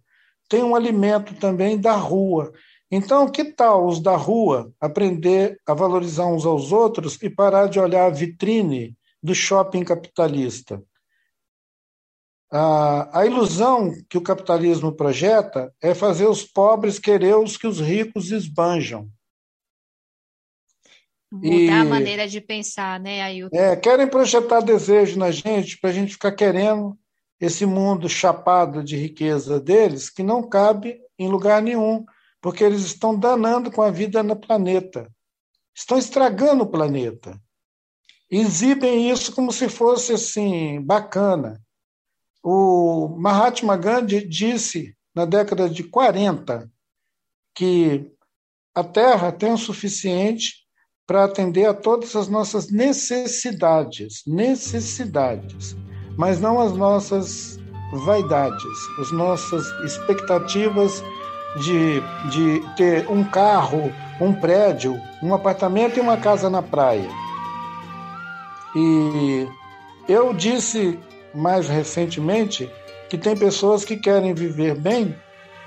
Speaker 11: tem um alimento também da rua. Então, que tal os da rua aprender a valorizar uns aos outros e parar de olhar a vitrine do shopping capitalista? A, a ilusão que o capitalismo projeta é fazer os pobres querer os que os ricos esbanjam.
Speaker 1: Mudar e, a maneira de pensar, né, Ailton?
Speaker 11: É, querem projetar desejo na gente para a gente ficar querendo esse mundo chapado de riqueza deles que não cabe em lugar nenhum, porque eles estão danando com a vida no planeta. Estão estragando o planeta. Exibem isso como se fosse assim, bacana. O Mahatma Gandhi disse na década de 40 que a Terra tem o suficiente para atender a todas as nossas necessidades, necessidades, mas não as nossas vaidades, as nossas expectativas de, de ter um carro, um prédio, um apartamento e uma casa na praia. E eu disse mais recentemente que tem pessoas que querem viver bem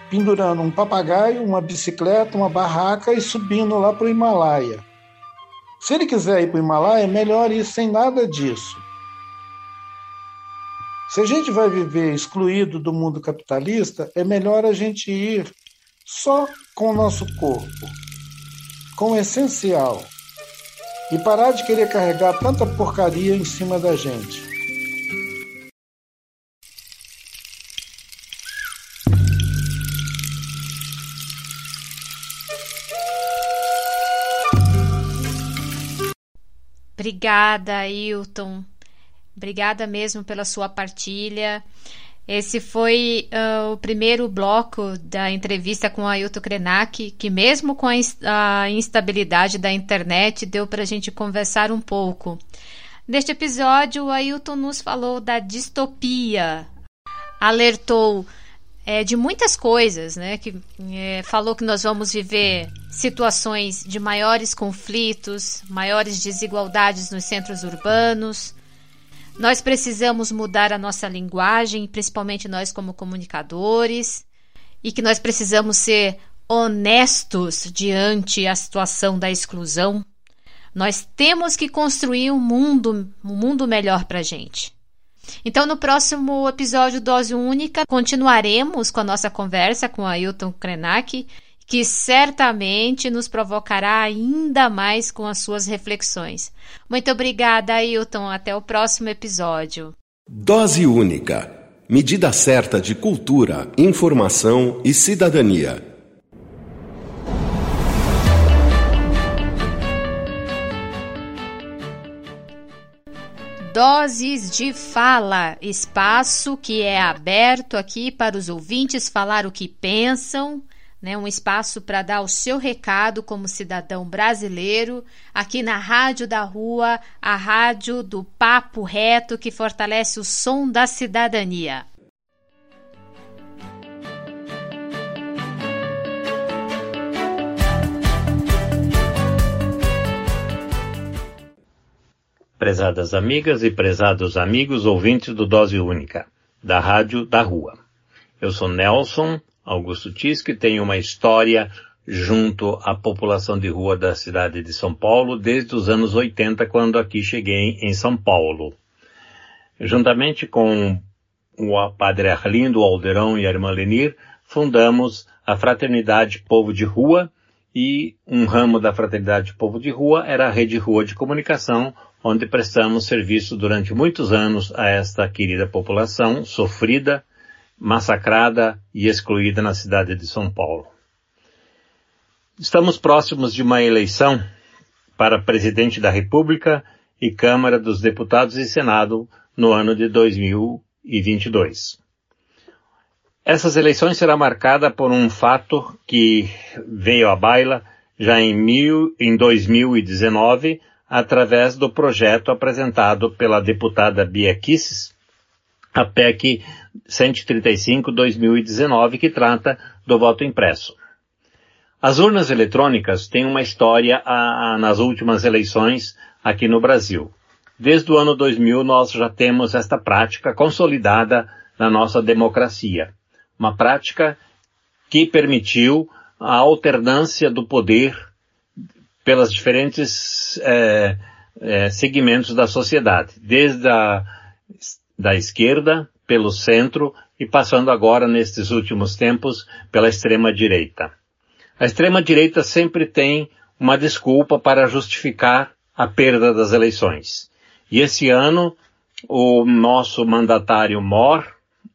Speaker 11: pendurando um papagaio, uma bicicleta, uma barraca e subindo lá para o Himalaia. Se ele quiser ir para o Himalaia, é melhor ir sem nada disso. Se a gente vai viver excluído do mundo capitalista, é melhor a gente ir só com o nosso corpo, com o essencial, e parar de querer carregar tanta porcaria em cima da gente.
Speaker 1: Obrigada, Ailton. Obrigada mesmo pela sua partilha. Esse foi uh, o primeiro bloco da entrevista com Ailton Krenak, que mesmo com a instabilidade da internet, deu para a gente conversar um pouco. Neste episódio, o Ailton nos falou da distopia, alertou é, de muitas coisas, né? Que é, falou que nós vamos viver situações de maiores conflitos, maiores desigualdades nos centros urbanos. Nós precisamos mudar a nossa linguagem, principalmente nós como comunicadores, e que nós precisamos ser honestos diante a situação da exclusão. Nós temos que construir um mundo, um mundo melhor para a gente. Então, no próximo episódio Dose Única, continuaremos com a nossa conversa com Ailton Krenak, que certamente nos provocará ainda mais com as suas reflexões. Muito obrigada, Ailton. Até o próximo episódio.
Speaker 10: Dose Única medida certa de cultura, informação e cidadania.
Speaker 1: Doses de Fala, espaço que é aberto aqui para os ouvintes falar o que pensam, né? Um espaço para dar o seu recado como cidadão brasileiro, aqui na Rádio da Rua, a rádio do papo reto que fortalece o som da cidadania.
Speaker 12: Prezadas amigas e prezados amigos ouvintes do Dose Única, da Rádio da Rua. Eu sou Nelson Augusto Tisque, tenho uma história junto à população de rua da cidade de São Paulo desde os anos 80, quando aqui cheguei em São Paulo. Juntamente com o padre Arlindo Alderão e a irmã Lenir, fundamos a Fraternidade Povo de Rua, e um ramo da Fraternidade Povo de Rua era a Rede Rua de Comunicação, onde prestamos serviço durante muitos anos a esta querida população sofrida, massacrada e excluída na cidade de São Paulo. Estamos próximos de uma eleição para presidente da República e Câmara dos Deputados e Senado no ano de 2022. Essas eleições será marcada por um fato que veio à baila já em, mil, em 2019 através do projeto apresentado pela deputada Bia Kisses, a PEC 135-2019, que trata do voto impresso. As urnas eletrônicas têm uma história a, a, nas últimas eleições aqui no Brasil. Desde o ano 2000 nós já temos esta prática consolidada na nossa democracia. Uma prática que permitiu a alternância do poder pelas diferentes é, é, segmentos da sociedade, desde a da esquerda, pelo centro e passando agora, nestes últimos tempos, pela extrema direita. A extrema direita sempre tem uma desculpa para justificar a perda das eleições. E esse ano, o nosso mandatário Mor,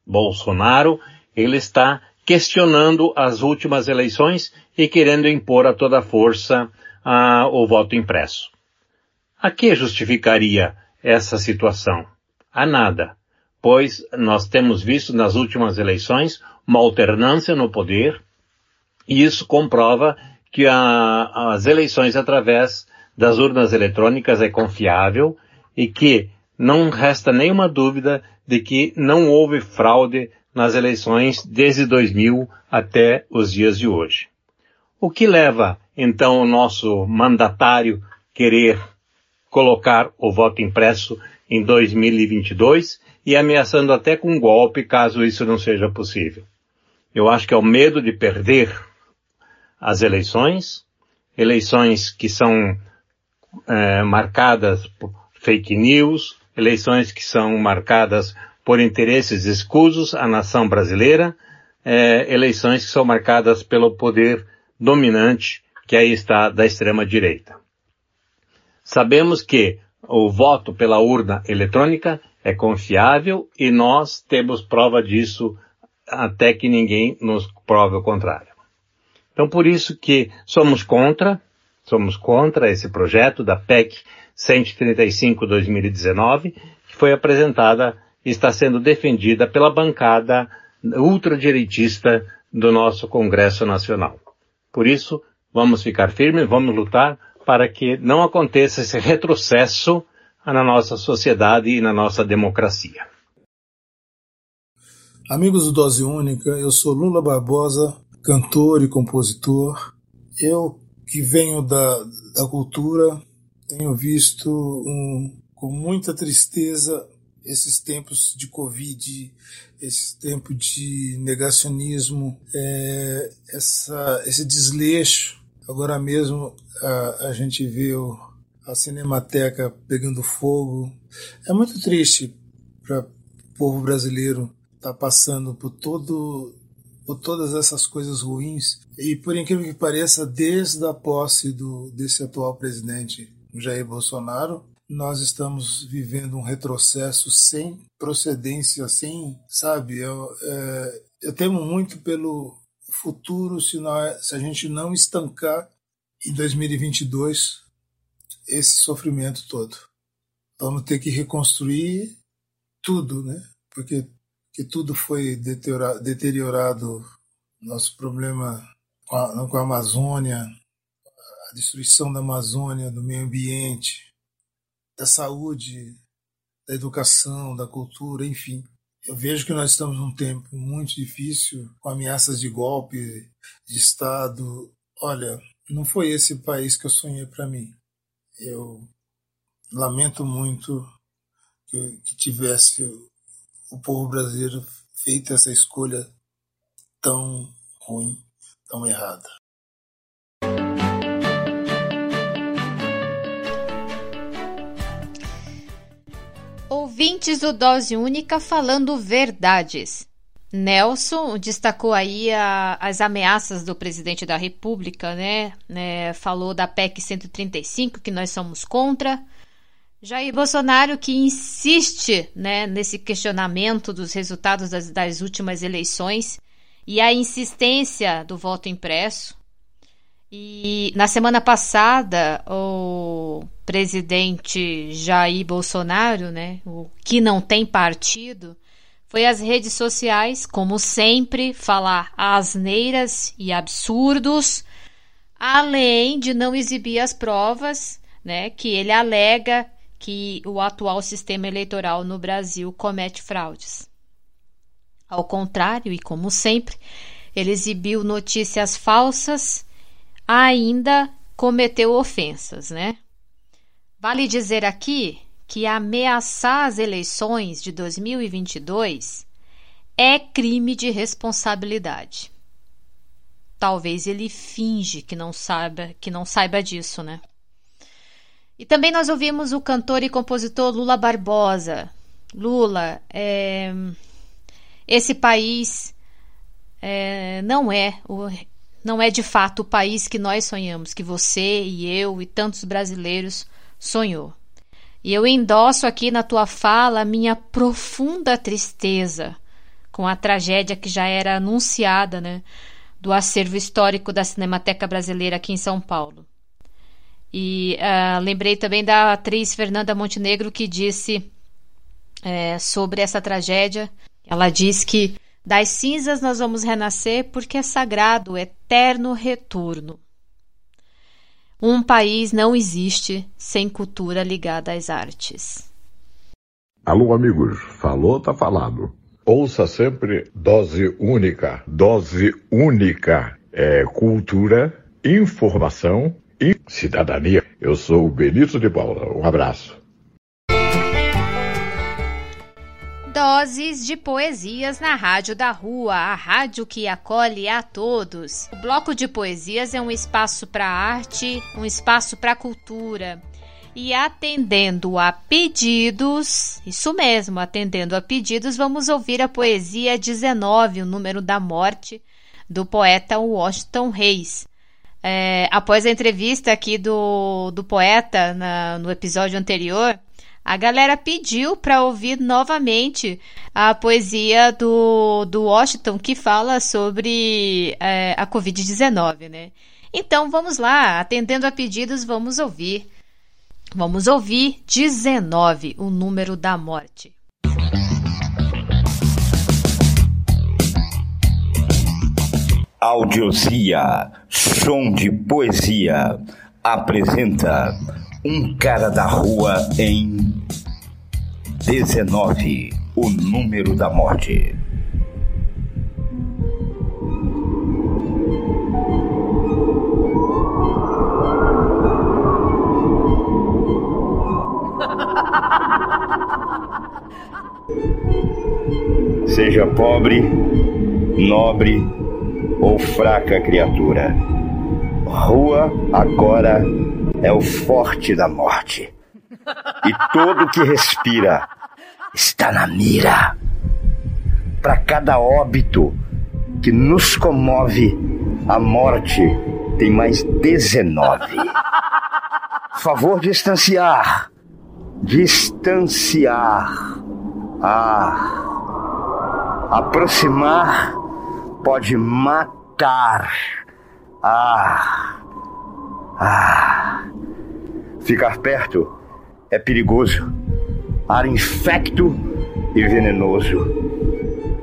Speaker 12: Bolsonaro, ele está questionando as últimas eleições e querendo impor a toda força ah, o voto impresso. A que justificaria essa situação? A nada, pois nós temos visto nas últimas eleições uma alternância no poder e isso comprova que a, as eleições através das urnas eletrônicas é confiável e que não resta nenhuma dúvida de que não houve fraude nas eleições desde 2000 até os dias de hoje. O que leva então o nosso mandatário querer colocar o voto impresso em 2022 e ameaçando até com um golpe caso isso não seja possível. Eu acho que é o medo de perder as eleições, eleições que são é, marcadas por fake news, eleições que são marcadas por interesses escusos à nação brasileira, é, eleições que são marcadas pelo poder dominante que aí está da extrema direita. Sabemos que o voto pela urna eletrônica é confiável e nós temos prova disso até que ninguém nos prove o contrário. Então por isso que somos contra, somos contra esse projeto da PEC 135-2019, que foi apresentada e está sendo defendida pela bancada ultradireitista do nosso Congresso Nacional. Por isso, Vamos ficar firmes, vamos lutar para que não aconteça esse retrocesso na nossa sociedade e na nossa democracia.
Speaker 13: Amigos do Dose Única, eu sou Lula Barbosa, cantor e compositor. Eu que venho da, da cultura, tenho visto um, com muita tristeza esses tempos de Covid, esse tempo de negacionismo, é, essa, esse desleixo Agora mesmo a, a gente viu a Cinemateca pegando fogo. É muito triste para o povo brasileiro estar tá passando por todo por todas essas coisas ruins e por incrível que pareça desde a posse do desse atual presidente Jair Bolsonaro nós estamos vivendo um retrocesso sem procedência sem sabe eu, é, eu temo muito pelo futuro se, nós, se a gente não estancar em 2022 esse sofrimento todo. vamos ter que reconstruir tudo, né? Porque que tudo foi deteriorado, deteriorado nosso problema com a, com a Amazônia, a destruição da Amazônia, do meio ambiente, da saúde, da educação, da cultura, enfim. Eu vejo que nós estamos num tempo muito difícil, com ameaças de golpe de Estado. Olha, não foi esse país que eu sonhei para mim. Eu lamento muito que, que tivesse o povo brasileiro feito essa escolha tão ruim, tão errada.
Speaker 1: Ouvintes do Dose Única falando verdades. Nelson destacou aí a, as ameaças do presidente da República, né? né? Falou da PEC 135, que nós somos contra. Jair Bolsonaro que insiste né, nesse questionamento dos resultados das, das últimas eleições e a insistência do voto impresso. E na semana passada, o presidente Jair Bolsonaro, né, o que não tem partido, foi às redes sociais, como sempre, falar asneiras e absurdos, além de não exibir as provas, né, que ele alega que o atual sistema eleitoral no Brasil comete fraudes. Ao contrário, e como sempre, ele exibiu notícias falsas, ainda cometeu ofensas, né? Vale dizer aqui que ameaçar as eleições de 2022 é crime de responsabilidade. Talvez ele finge que não saiba, que não saiba disso, né? E também nós ouvimos o cantor e compositor Lula Barbosa. Lula, é, esse país é, não é o, não é de fato o país que nós sonhamos, que você e eu e tantos brasileiros sonhou. E eu endosso aqui na tua fala a minha profunda tristeza com a tragédia que já era anunciada, né, do acervo histórico da Cinemateca Brasileira aqui em São Paulo. E uh, lembrei também da atriz Fernanda Montenegro que disse é, sobre essa tragédia. Ela diz que das cinzas nós vamos renascer porque é sagrado o eterno retorno. Um país não existe sem cultura ligada às artes.
Speaker 2: Alô, amigos, falou, tá falado. Ouça sempre dose única, dose única. É cultura, informação e cidadania. Eu sou o Benito de Paula. Um abraço.
Speaker 1: Doses de poesias na Rádio da Rua, a rádio que acolhe a todos. O bloco de poesias é um espaço para arte, um espaço para cultura. E atendendo a pedidos, isso mesmo, atendendo a pedidos, vamos ouvir a poesia 19, o número da morte, do poeta Washington Reis. É, após a entrevista aqui do, do poeta na, no episódio anterior, a galera pediu para ouvir novamente a poesia do, do Washington que fala sobre é, a Covid-19, né? Então vamos lá, atendendo a pedidos, vamos ouvir. Vamos ouvir 19, o número da morte.
Speaker 14: Audiosia, som de poesia, apresenta Um Cara da Rua em 19, o número da morte. Seja pobre, nobre, ou fraca criatura. Rua agora é o forte da morte. E todo que respira está na mira. Para cada óbito que nos comove, a morte tem mais 19. Favor distanciar. Distanciar. Ah. Aproximar pode matar. Ah! Ah! Ficar perto é perigoso. ar infecto e venenoso.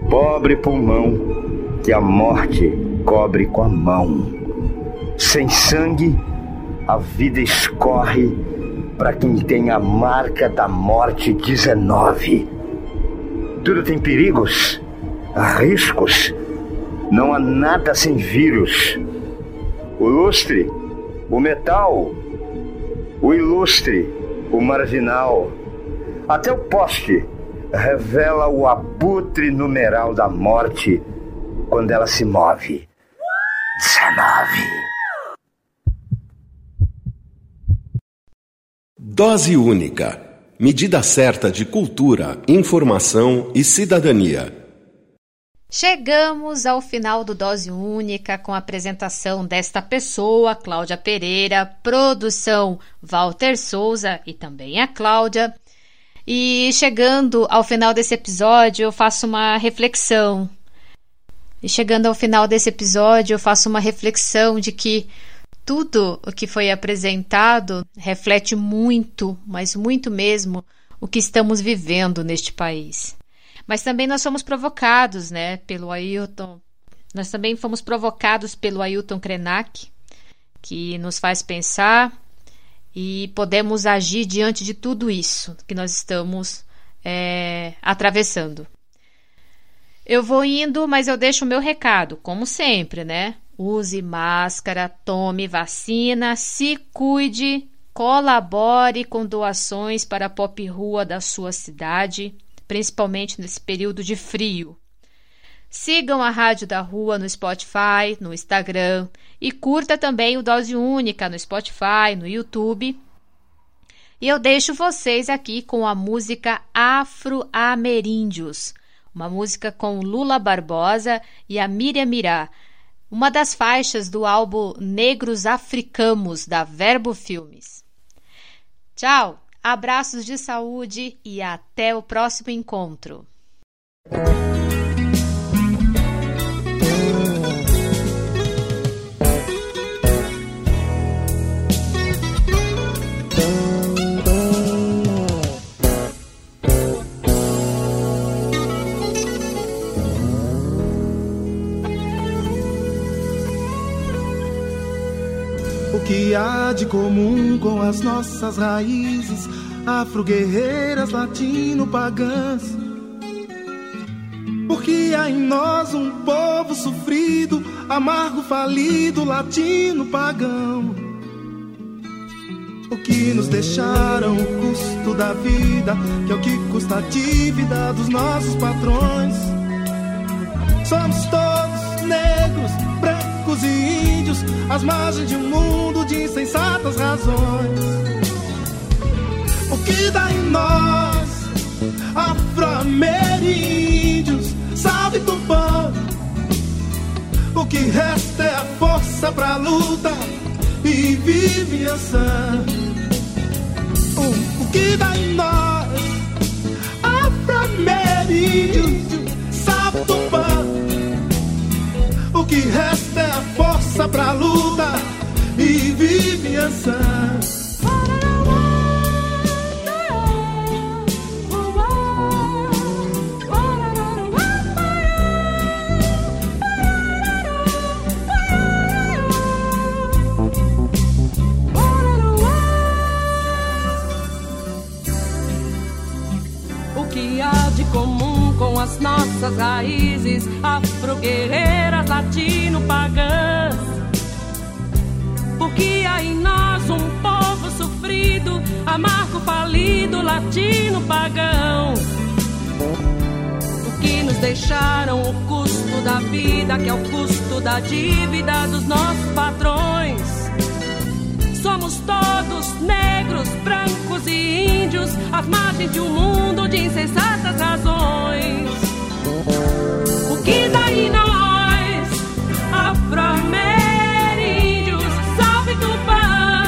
Speaker 14: Pobre pulmão que a morte cobre com a mão. Sem sangue, a vida escorre para quem tem a marca da morte 19. Tudo tem perigos, riscos. Não há nada sem vírus. O lustre, o metal, o ilustre, o marginal, até o poste revela o abutre numeral da morte quando ela se move. 19.
Speaker 10: Dose única. Medida certa de cultura, informação e cidadania.
Speaker 1: Chegamos ao final do Dose Única com a apresentação desta pessoa, Cláudia Pereira, produção Walter Souza e também a Cláudia. E chegando ao final desse episódio, eu faço uma reflexão. E chegando ao final desse episódio, eu faço uma reflexão de que tudo o que foi apresentado reflete muito, mas muito mesmo, o que estamos vivendo neste país. Mas também nós somos provocados, né, pelo Ailton. Nós também fomos provocados pelo Ailton Krenak, que nos faz pensar e podemos agir diante de tudo isso que nós estamos é, atravessando. Eu vou indo, mas eu deixo o meu recado, como sempre, né? Use máscara, tome vacina, se cuide, colabore com doações para a pop rua da sua cidade, principalmente nesse período de frio. Sigam a Rádio da Rua no Spotify, no Instagram e curta também o Dose Única no Spotify, no YouTube. E eu deixo vocês aqui com a música Afro-Ameríndios, uma música com Lula Barbosa e a Miriam Mirá, uma das faixas do álbum Negros Africanos da Verbo Filmes. Tchau, abraços de saúde e até o próximo encontro.
Speaker 15: Que há de comum com as nossas raízes afro-guerreiras latino-pagãs? Porque há em nós um povo sofrido, amargo, falido, latino-pagão. O que nos deixaram o custo da vida, que é o que custa a dívida dos nossos patrões. Somos todos negros, brancos e índios, às margens de um mundo de insensatas razões. O que dá em nós, afro-ameríndios, salve Tupã. O que resta é a força pra luta e vive. O, o que dá em nós, afro-ameríndios, salve Tupã. Que resta é a força pra luta e essa.
Speaker 16: O que há de com as nossas raízes afro-guerreiras latino-pagãs? Porque há em nós um povo sofrido, amargo, falido, latino-pagão. Que nos deixaram o custo da vida, que é o custo da dívida dos nossos patrões. Somos todos negros, brancos e índios, às margens de um mundo de insensatas razões. O que em nós, afro-ameríndios, salve Tupã?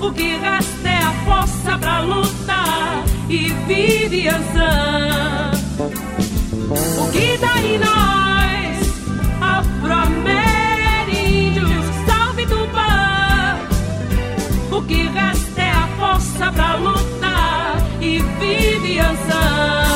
Speaker 16: O que resta é a força pra lutar e vive Ansan. O que em nós, afro-ameríndios, salve Tupã? O que resta força pra lutar e vive ansando.